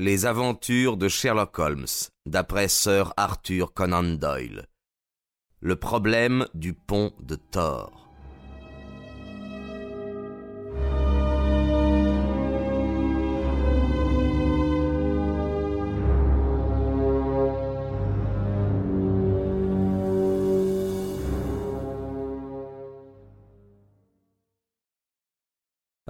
Les aventures de Sherlock Holmes, d'après Sir Arthur Conan Doyle. Le problème du pont de Thor.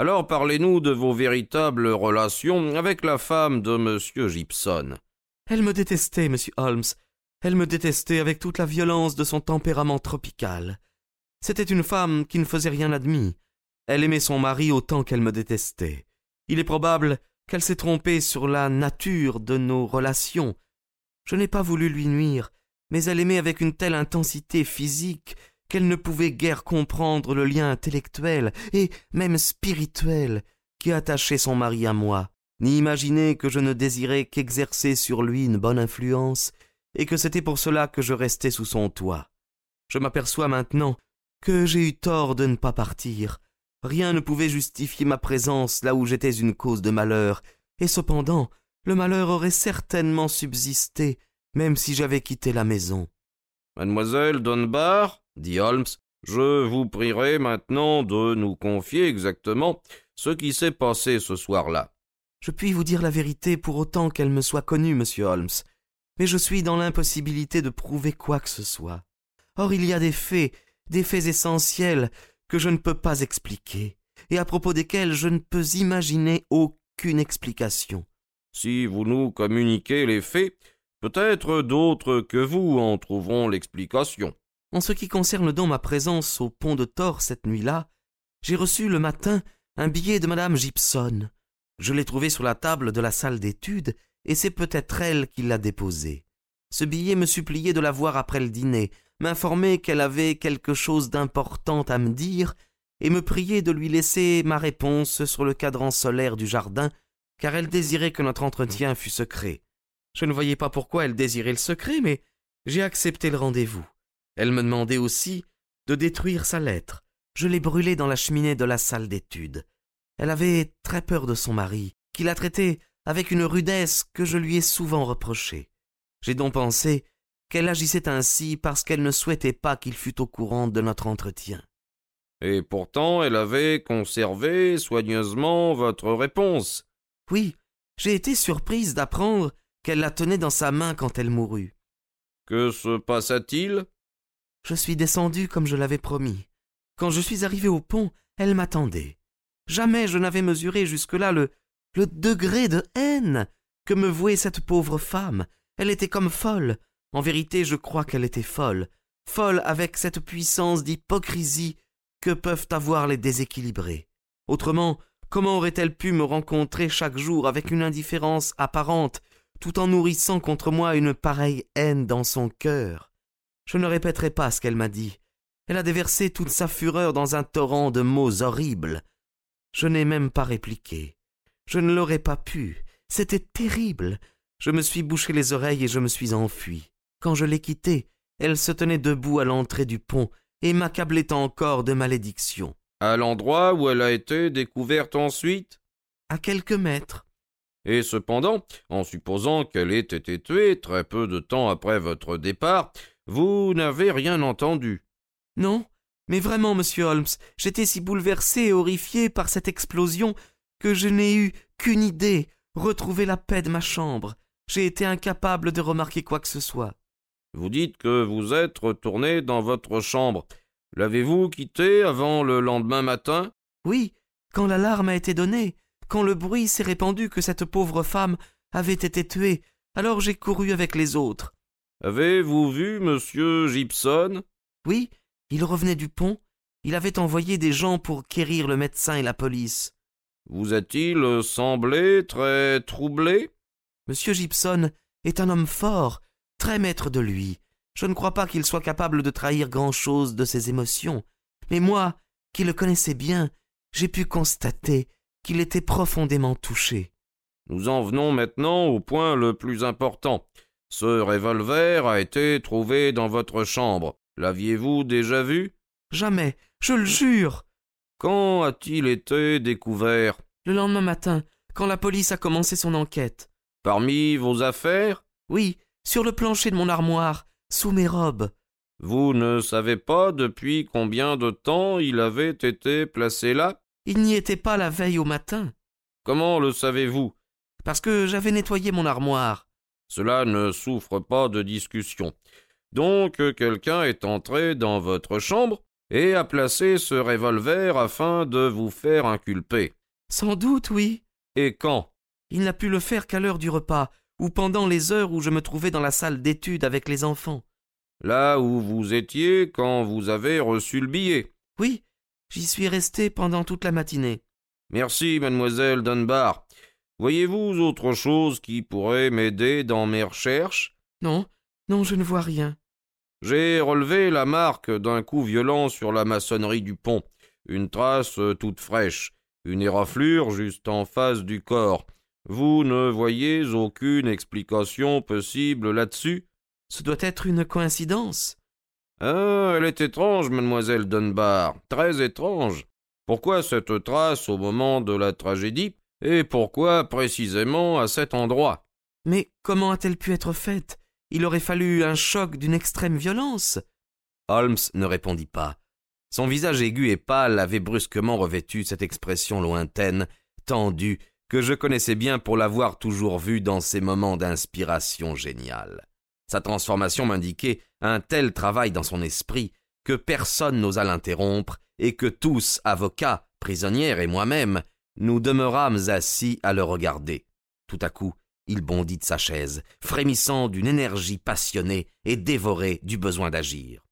Alors parlez-nous de vos véritables relations avec la femme de M. Gibson. Elle me détestait, monsieur Holmes. Elle me détestait avec toute la violence de son tempérament tropical. C'était une femme qui ne faisait rien admis. Elle aimait son mari autant qu'elle me détestait. Il est probable qu'elle s'est trompée sur la nature de nos relations. Je n'ai pas voulu lui nuire, mais elle aimait avec une telle intensité physique qu'elle ne pouvait guère comprendre le lien intellectuel et même spirituel qui attachait son mari à moi, ni imaginer que je ne désirais qu'exercer sur lui une bonne influence, et que c'était pour cela que je restais sous son toit. Je m'aperçois maintenant que j'ai eu tort de ne pas partir. Rien ne pouvait justifier ma présence là où j'étais une cause de malheur, et cependant le malheur aurait certainement subsisté, même si j'avais quitté la maison. Mademoiselle Dunbar, dit Holmes, je vous prierai maintenant de nous confier exactement ce qui s'est passé ce soir-là. Je puis vous dire la vérité pour autant qu'elle me soit connue, monsieur Holmes, mais je suis dans l'impossibilité de prouver quoi que ce soit. Or il y a des faits, des faits essentiels que je ne peux pas expliquer, et à propos desquels je ne peux imaginer aucune explication. Si vous nous communiquez les faits, peut-être d'autres que vous en trouveront l'explication. En ce qui concerne donc ma présence au pont de Thor cette nuit-là, j'ai reçu le matin un billet de madame Gibson. Je l'ai trouvé sur la table de la salle d'études, et c'est peut-être elle qui l'a déposé. Ce billet me suppliait de la voir après le dîner, m'informait qu'elle avait quelque chose d'important à me dire, et me priait de lui laisser ma réponse sur le cadran solaire du jardin, car elle désirait que notre entretien fût secret. Je ne voyais pas pourquoi elle désirait le secret, mais j'ai accepté le rendez-vous. Elle me demandait aussi de détruire sa lettre. Je l'ai brûlée dans la cheminée de la salle d'études. Elle avait très peur de son mari, qui la traitait avec une rudesse que je lui ai souvent reprochée. J'ai donc pensé qu'elle agissait ainsi parce qu'elle ne souhaitait pas qu'il fût au courant de notre entretien. Et pourtant elle avait conservé soigneusement votre réponse. Oui, j'ai été surprise d'apprendre qu'elle la tenait dans sa main quand elle mourut. Que se passa-t-il? Je suis descendu comme je l'avais promis. Quand je suis arrivé au pont, elle m'attendait. Jamais je n'avais mesuré jusque-là le, le degré de haine que me vouait cette pauvre femme. Elle était comme folle. En vérité, je crois qu'elle était folle. Folle avec cette puissance d'hypocrisie que peuvent avoir les déséquilibrés. Autrement, comment aurait-elle pu me rencontrer chaque jour avec une indifférence apparente, tout en nourrissant contre moi une pareille haine dans son cœur? Je ne répéterai pas ce qu'elle m'a dit. Elle a déversé toute sa fureur dans un torrent de mots horribles. Je n'ai même pas répliqué. Je ne l'aurais pas pu. C'était terrible. Je me suis bouché les oreilles et je me suis enfui. Quand je l'ai quittée, elle se tenait debout à l'entrée du pont et m'accablait encore de malédictions. À l'endroit où elle a été découverte ensuite? À quelques mètres. Et cependant, en supposant qu'elle ait été tuée très peu de temps après votre départ, vous n'avez rien entendu. Non, mais vraiment, monsieur Holmes, j'étais si bouleversé et horrifié par cette explosion que je n'ai eu qu'une idée retrouver la paix de ma chambre. J'ai été incapable de remarquer quoi que ce soit. Vous dites que vous êtes retourné dans votre chambre. L'avez-vous quittée avant le lendemain matin? Oui, quand l'alarme a été donnée, quand le bruit s'est répandu que cette pauvre femme avait été tuée, alors j'ai couru avec les autres. Avez-vous vu monsieur Gibson? Oui, il revenait du pont. Il avait envoyé des gens pour quérir le médecin et la police. Vous a-t-il semblé très troublé? Monsieur Gibson est un homme fort, très maître de lui. Je ne crois pas qu'il soit capable de trahir grand-chose de ses émotions. Mais moi, qui le connaissais bien, j'ai pu constater qu'il était profondément touché. Nous en venons maintenant au point le plus important. Ce revolver a été trouvé dans votre chambre. L'aviez-vous déjà vu? Jamais, je le jure. Quand a-t-il été découvert? Le lendemain matin, quand la police a commencé son enquête. Parmi vos affaires? Oui, sur le plancher de mon armoire, sous mes robes. Vous ne savez pas depuis combien de temps il avait été placé là? Il n'y était pas la veille au matin. Comment le savez-vous? Parce que j'avais nettoyé mon armoire. Cela ne souffre pas de discussion. Donc quelqu'un est entré dans votre chambre et a placé ce revolver afin de vous faire inculper. Sans doute, oui. Et quand? Il n'a pu le faire qu'à l'heure du repas, ou pendant les heures où je me trouvais dans la salle d'études avec les enfants. Là où vous étiez quand vous avez reçu le billet. Oui, j'y suis resté pendant toute la matinée. Merci, mademoiselle Dunbar. Voyez-vous autre chose qui pourrait m'aider dans mes recherches? Non, non, je ne vois rien. J'ai relevé la marque d'un coup violent sur la maçonnerie du pont, une trace toute fraîche, une éraflure juste en face du corps. Vous ne voyez aucune explication possible là-dessus? Ce doit être une coïncidence. Ah, elle est étrange, mademoiselle Dunbar, très étrange. Pourquoi cette trace au moment de la tragédie? Et pourquoi précisément à cet endroit? Mais comment a-t-elle pu être faite? Il aurait fallu un choc d'une extrême violence. Holmes ne répondit pas. Son visage aigu et pâle avait brusquement revêtu cette expression lointaine, tendue, que je connaissais bien pour l'avoir toujours vue dans ces moments d'inspiration géniale. Sa transformation m'indiquait un tel travail dans son esprit que personne n'osa l'interrompre et que tous, avocats, prisonnières et moi-même, nous demeurâmes assis à le regarder. Tout à coup, il bondit de sa chaise, frémissant d'une énergie passionnée et dévoré du besoin d'agir.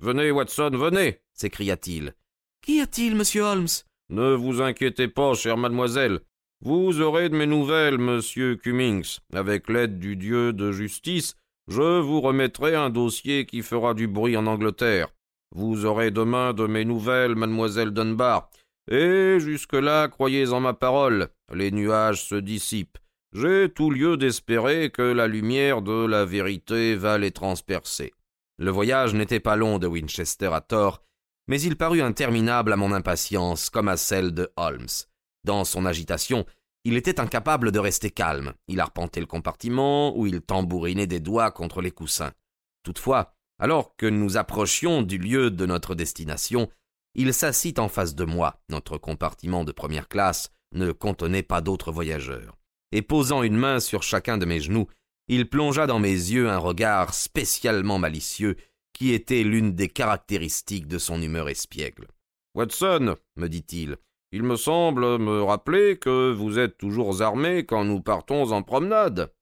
Venez, Watson, venez s'écria-t-il. Qu'y a-t-il, monsieur Holmes? Ne vous inquiétez pas, chère mademoiselle. Vous aurez de mes nouvelles, monsieur Cummings. Avec l'aide du dieu de justice, je vous remettrai un dossier qui fera du bruit en Angleterre. Vous aurez demain de mes nouvelles, mademoiselle Dunbar. Et jusque-là, croyez en ma parole, les nuages se dissipent. J'ai tout lieu d'espérer que la lumière de la vérité va les transpercer. Le voyage n'était pas long de Winchester à Thor, mais il parut interminable à mon impatience comme à celle de Holmes. Dans son agitation, il était incapable de rester calme. Il arpentait le compartiment où il tambourinait des doigts contre les coussins. Toutefois, alors que nous approchions du lieu de notre destination, il s'assit en face de moi. Notre compartiment de première classe ne contenait pas d'autres voyageurs. Et posant une main sur chacun de mes genoux, il plongea dans mes yeux un regard spécialement malicieux qui était l'une des caractéristiques de son humeur espiègle. Watson, me dit-il, il me semble me rappeler que vous êtes toujours armé quand nous partons en promenade.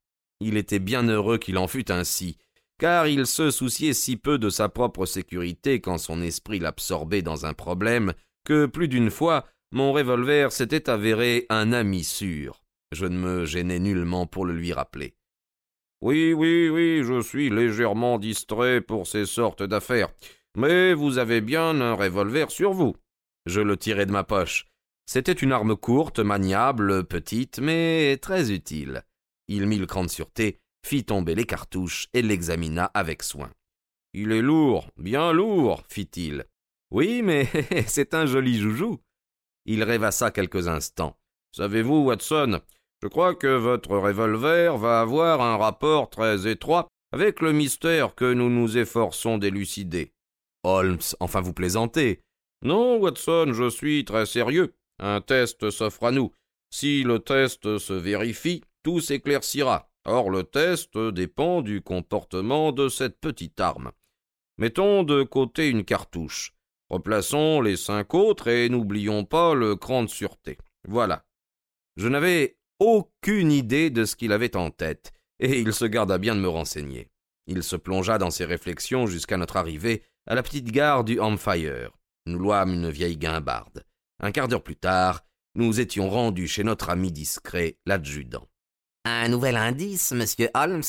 Il était bien heureux qu'il en fût ainsi, car il se souciait si peu de sa propre sécurité quand son esprit l'absorbait dans un problème que plus d'une fois mon revolver s'était avéré un ami sûr. Je ne me gênais nullement pour le lui rappeler. Oui, oui, oui, je suis légèrement distrait pour ces sortes d'affaires. Mais vous avez bien un revolver sur vous. Je le tirai de ma poche. C'était une arme courte, maniable, petite, mais très utile. Il mit le cran de sûreté, fit tomber les cartouches et l'examina avec soin. Il est lourd, bien lourd, fit-il. Oui, mais c'est un joli joujou. Il rêvassa quelques instants. Savez-vous, Watson, je crois que votre revolver va avoir un rapport très étroit avec le mystère que nous nous efforçons d'élucider. Holmes, enfin vous plaisantez. Non, Watson, je suis très sérieux. Un test s'offre à nous. Si le test se vérifie, tout s'éclaircira. Or, le test dépend du comportement de cette petite arme. Mettons de côté une cartouche. Replaçons les cinq autres et n'oublions pas le cran de sûreté. Voilà. Je n'avais aucune idée de ce qu'il avait en tête, et il se garda bien de me renseigner. Il se plongea dans ses réflexions jusqu'à notre arrivée à la petite gare du Hampfire. Nous louâmes une vieille guimbarde. Un quart d'heure plus tard, nous étions rendus chez notre ami discret, l'adjudant. Un nouvel indice, monsieur Holmes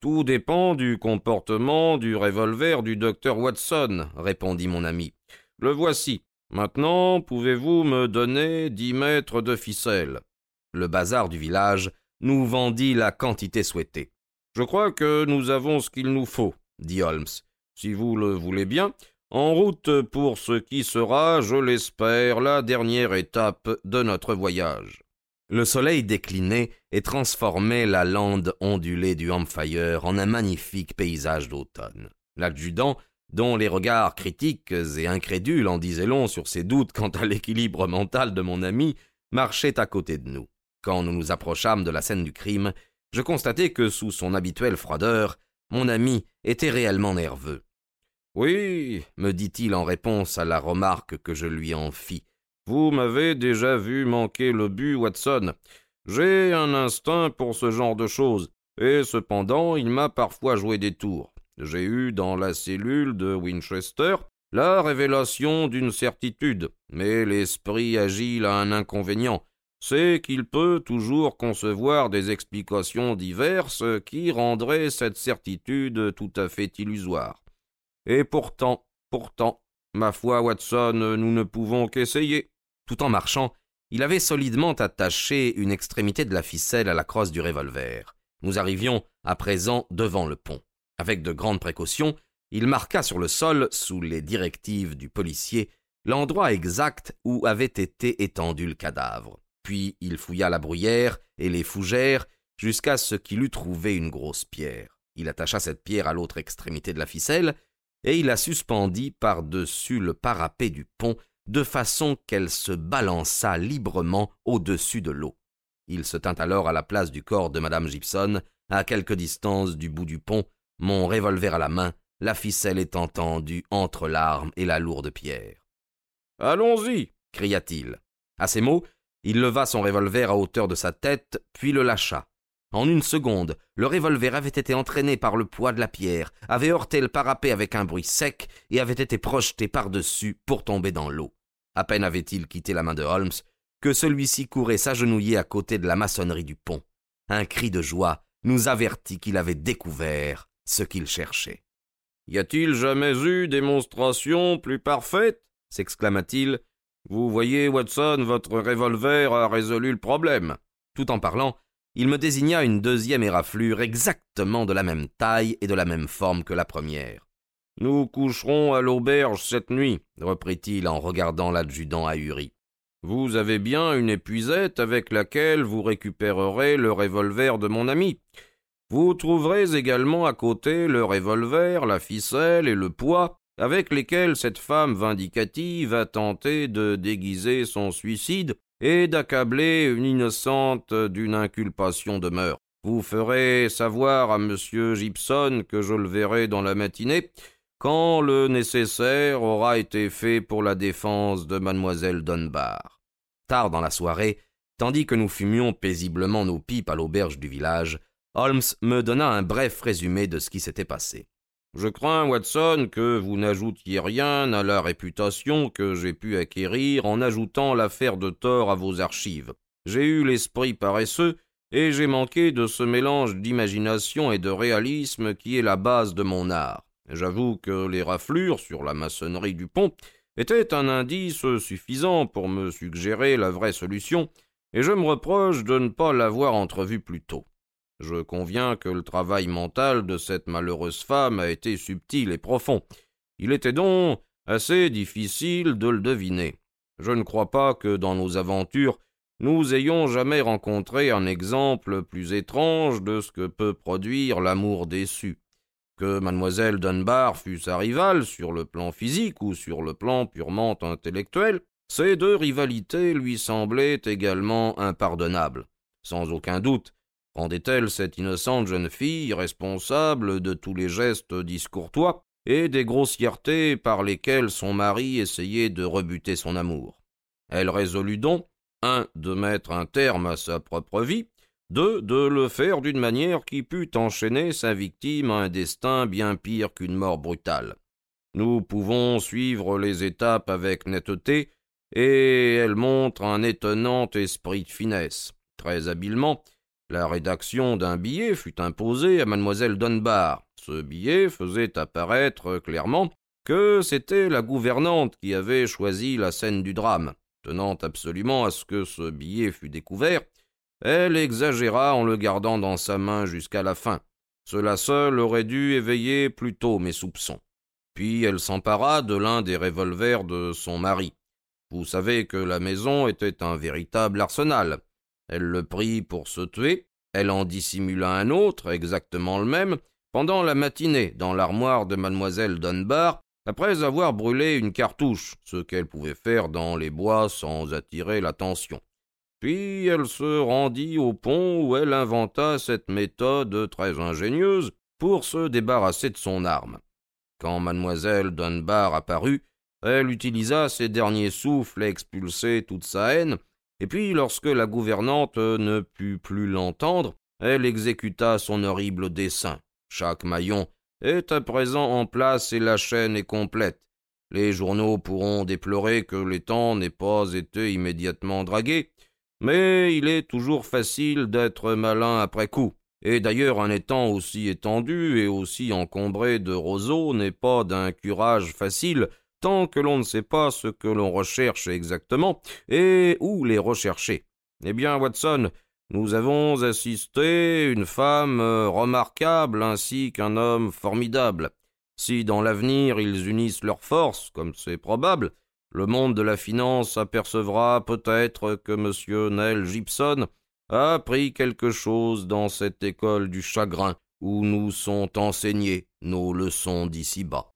Tout dépend du comportement du revolver du docteur Watson, répondit mon ami. Le voici. Maintenant, pouvez-vous me donner dix mètres de ficelle? Le bazar du village nous vendit la quantité souhaitée. Je crois que nous avons ce qu'il nous faut, dit Holmes. Si vous le voulez bien, en route pour ce qui sera, je l'espère, la dernière étape de notre voyage. Le soleil déclinait et transformait la lande ondulée du Hampfire en un magnifique paysage d'automne. L'adjudant, dont les regards critiques et incrédules en disaient long sur ses doutes quant à l'équilibre mental de mon ami, marchait à côté de nous. Quand nous nous approchâmes de la scène du crime, je constatai que, sous son habituelle froideur, mon ami était réellement nerveux. Oui, me dit-il en réponse à la remarque que je lui en fis. Vous m'avez déjà vu manquer le but, Watson. J'ai un instinct pour ce genre de choses, et cependant il m'a parfois joué des tours. J'ai eu dans la cellule de Winchester la révélation d'une certitude, mais l'esprit agile a un inconvénient, c'est qu'il peut toujours concevoir des explications diverses qui rendraient cette certitude tout à fait illusoire. Et pourtant, pourtant, ma foi, Watson, nous ne pouvons qu'essayer. Tout en marchant, il avait solidement attaché une extrémité de la ficelle à la crosse du revolver. Nous arrivions à présent devant le pont. Avec de grandes précautions, il marqua sur le sol, sous les directives du policier, l'endroit exact où avait été étendu le cadavre. Puis il fouilla la bruyère et les fougères jusqu'à ce qu'il eût trouvé une grosse pierre. Il attacha cette pierre à l'autre extrémité de la ficelle et il la suspendit par-dessus le parapet du pont de façon qu'elle se balança librement au-dessus de l'eau. Il se tint alors à la place du corps de madame Gibson, à quelque distance du bout du pont, mon revolver à la main, la ficelle étant tendue entre l'arme et la lourde pierre. Allons-y, cria-t-il. À ces mots, il leva son revolver à hauteur de sa tête, puis le lâcha. En une seconde, le revolver avait été entraîné par le poids de la pierre, avait heurté le parapet avec un bruit sec et avait été projeté par-dessus pour tomber dans l'eau. À peine avait-il quitté la main de Holmes que celui-ci courait s'agenouiller à côté de la maçonnerie du pont. Un cri de joie nous avertit qu'il avait découvert ce qu'il cherchait. Y a-t-il jamais eu démonstration plus parfaite s'exclama-t-il. Vous voyez, Watson, votre revolver a résolu le problème. Tout en parlant, il me désigna une deuxième éraflure exactement de la même taille et de la même forme que la première. Nous coucherons à l'auberge cette nuit, reprit-il en regardant l'adjudant ahuri. Vous avez bien une épuisette avec laquelle vous récupérerez le revolver de mon ami. Vous trouverez également à côté le revolver, la ficelle et le poids avec lesquels cette femme vindicative a tenté de déguiser son suicide et d'accabler une innocente d'une inculpation de meurtre. Vous ferez savoir à M. Gibson que je le verrai dans la matinée, quand le nécessaire aura été fait pour la défense de mademoiselle Dunbar. Tard dans la soirée, tandis que nous fumions paisiblement nos pipes à l'auberge du village, Holmes me donna un bref résumé de ce qui s'était passé. Je crains, Watson, que vous n'ajoutiez rien à la réputation que j'ai pu acquérir en ajoutant l'affaire de tort à vos archives. J'ai eu l'esprit paresseux, et j'ai manqué de ce mélange d'imagination et de réalisme qui est la base de mon art. J'avoue que les raflures sur la maçonnerie du pont étaient un indice suffisant pour me suggérer la vraie solution, et je me reproche de ne pas l'avoir entrevue plus tôt. Je conviens que le travail mental de cette malheureuse femme a été subtil et profond. Il était donc assez difficile de le deviner. Je ne crois pas que dans nos aventures nous ayons jamais rencontré un exemple plus étrange de ce que peut produire l'amour déçu. Que mademoiselle Dunbar fût sa rivale sur le plan physique ou sur le plan purement intellectuel, ces deux rivalités lui semblaient également impardonnables. Sans aucun doute, Rendait-elle cette innocente jeune fille responsable de tous les gestes discourtois et des grossièretés par lesquelles son mari essayait de rebuter son amour? Elle résolut donc, un, de mettre un terme à sa propre vie, deux, de le faire d'une manière qui pût enchaîner sa victime à un destin bien pire qu'une mort brutale. Nous pouvons suivre les étapes avec netteté, et elle montre un étonnant esprit de finesse. Très habilement, la rédaction d'un billet fut imposée à mademoiselle Dunbar. Ce billet faisait apparaître clairement que c'était la gouvernante qui avait choisi la scène du drame. Tenant absolument à ce que ce billet fût découvert, elle exagéra en le gardant dans sa main jusqu'à la fin. Cela seul aurait dû éveiller plutôt mes soupçons. Puis elle s'empara de l'un des revolvers de son mari. Vous savez que la maison était un véritable arsenal. Elle le prit pour se tuer, elle en dissimula un autre, exactement le même, pendant la matinée, dans l'armoire de mademoiselle Dunbar, après avoir brûlé une cartouche, ce qu'elle pouvait faire dans les bois sans attirer l'attention. Puis elle se rendit au pont où elle inventa cette méthode très ingénieuse pour se débarrasser de son arme. Quand mademoiselle Dunbar apparut, elle utilisa ses derniers souffles à expulser toute sa haine, et puis lorsque la gouvernante ne put plus l'entendre, elle exécuta son horrible dessein. Chaque maillon est à présent en place et la chaîne est complète. Les journaux pourront déplorer que l'étang n'ait pas été immédiatement dragué, mais il est toujours facile d'être malin après coup. Et d'ailleurs, un étang aussi étendu et aussi encombré de roseaux n'est pas d'un curage facile tant que l'on ne sait pas ce que l'on recherche exactement et où les rechercher. Eh bien, Watson, nous avons assisté une femme remarquable ainsi qu'un homme formidable. Si dans l'avenir ils unissent leurs forces, comme c'est probable, le monde de la finance apercevra peut-être que M. Nell Gibson a appris quelque chose dans cette école du chagrin où nous sont enseignées nos leçons d'ici bas.